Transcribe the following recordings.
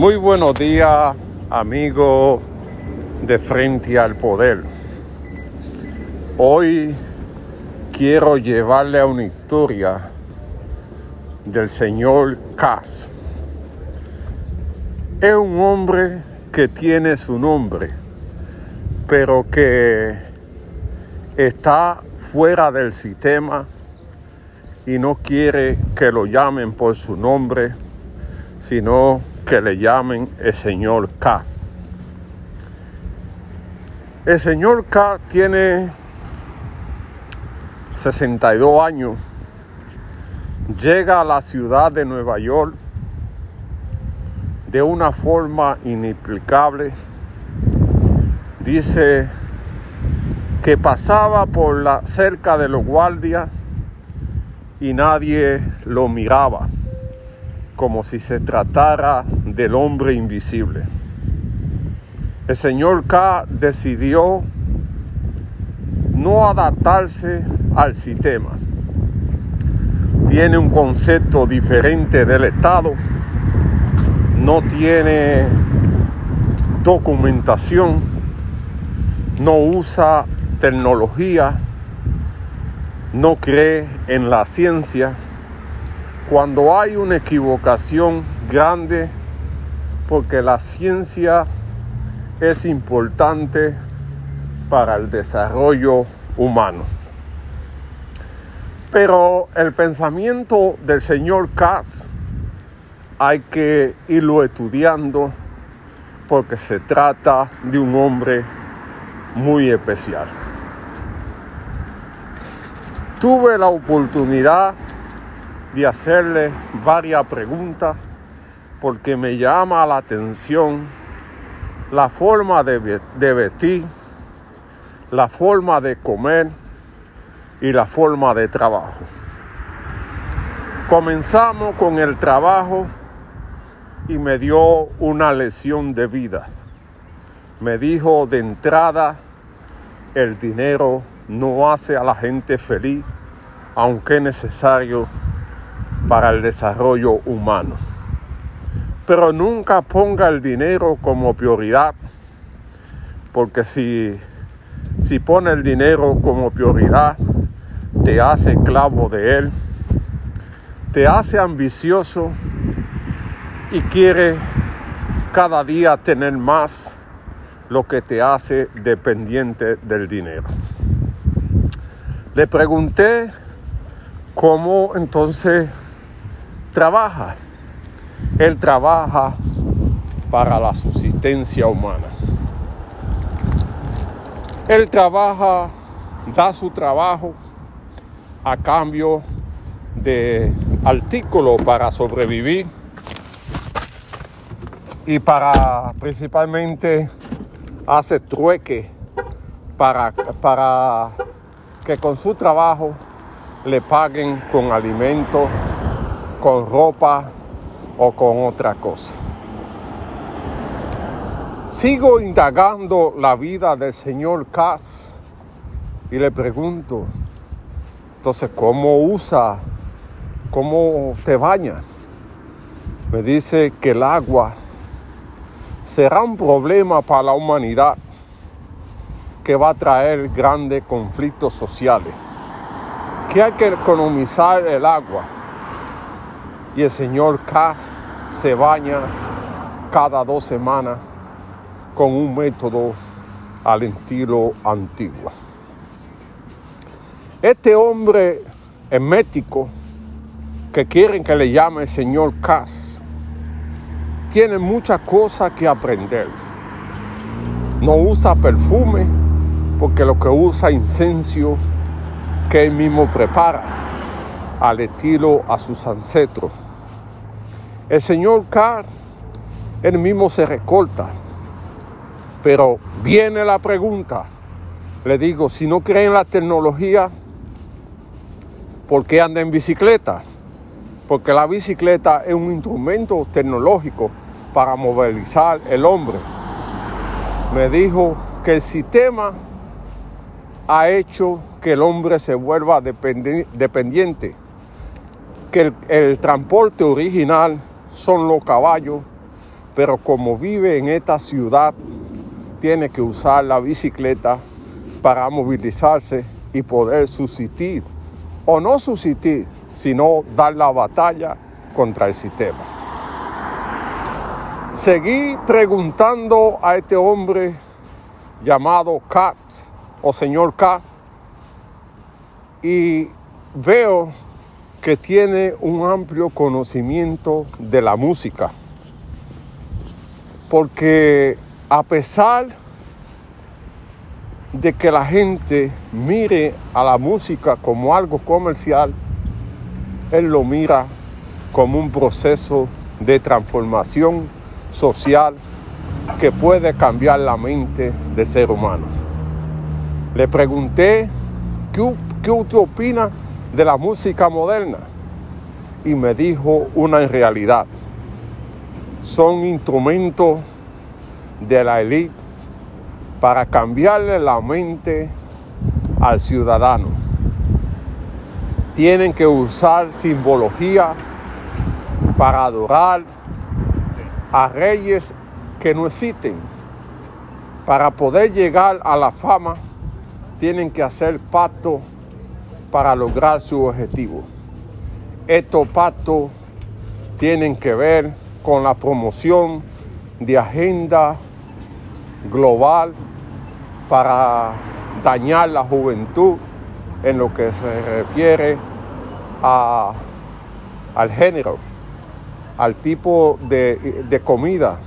Muy buenos días, amigos de Frente al Poder. Hoy quiero llevarle a una historia del señor Cass. Es un hombre que tiene su nombre, pero que está fuera del sistema y no quiere que lo llamen por su nombre, sino que le llamen el señor Cass. El señor K tiene 62 años. Llega a la ciudad de Nueva York de una forma inexplicable. Dice que pasaba por la cerca de los guardias y nadie lo miraba, como si se tratara del hombre invisible. El señor K decidió no adaptarse al sistema. Tiene un concepto diferente del Estado, no tiene documentación, no usa tecnología, no cree en la ciencia. Cuando hay una equivocación grande, porque la ciencia es importante para el desarrollo humano. Pero el pensamiento del señor Katz hay que irlo estudiando porque se trata de un hombre muy especial. Tuve la oportunidad de hacerle varias preguntas porque me llama la atención la forma de, vestir, la forma de comer y la forma de trabajo. Comenzamos con el trabajo y me dio una lección de vida. Me dijo de entrada, el dinero no hace a la gente feliz, aunque es necesario para el desarrollo humano pero nunca ponga el dinero como prioridad, porque si, si pone el dinero como prioridad, te hace esclavo de él, te hace ambicioso y quiere cada día tener más, lo que te hace dependiente del dinero. Le pregunté cómo entonces trabaja. Él trabaja para la subsistencia humana. Él trabaja, da su trabajo a cambio de artículos para sobrevivir y para principalmente hace trueque para, para que con su trabajo le paguen con alimentos, con ropa o con otra cosa. Sigo indagando la vida del señor Cass y le pregunto, entonces, ¿cómo usa? ¿Cómo te bañas? Me dice que el agua será un problema para la humanidad que va a traer grandes conflictos sociales, que hay que economizar el agua y el señor Cass se baña cada dos semanas con un método al estilo antiguo. Este hombre emético que quieren que le llame el señor Cass tiene muchas cosas que aprender. No usa perfume porque lo que usa incenso que él mismo prepara al estilo a sus ancestros. El señor Carr, él mismo se recorta. Pero viene la pregunta. Le digo, si no cree en la tecnología, ¿por qué anda en bicicleta? Porque la bicicleta es un instrumento tecnológico para movilizar el hombre. Me dijo que el sistema ha hecho que el hombre se vuelva dependiente que el, transporte original son los caballos, pero como vive en esta ciudad, tiene que usar la bicicleta para movilizarse y poder subsistir, o no subsistir, sino dar la batalla contra el sistema. Seguí preguntando a este hombre llamado Kat o señor Kat y veo que tiene un amplio conocimiento de la música. Porque a pesar de que la gente mire a la música como algo comercial, él lo mira como un proceso de transformación social que puede cambiar la mente de ser humano. Le pregunté, ¿qué, qué usted opina de la música moderna? Y me dijo una realidad. Son instrumentos de la élite para cambiarle la mente al ciudadano. Tienen que usar simbología para adorar a reyes que no existen. Para poder llegar a la fama, tienen que hacer pactos para lograr su objetivo. Estos pactos tienen que ver con la promoción de agenda global para dañar la juventud en lo que se refiere a, al género, al tipo de, de comida,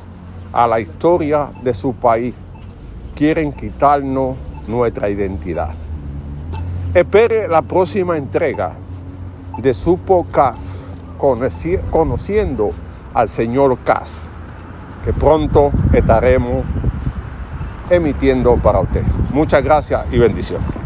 a la historia de su país. Quieren quitarnos nuestra identidad. Espere la próxima entrega de su podcast conociendo al señor Cas, que pronto estaremos emitiendo para usted. Muchas gracias y bendiciones.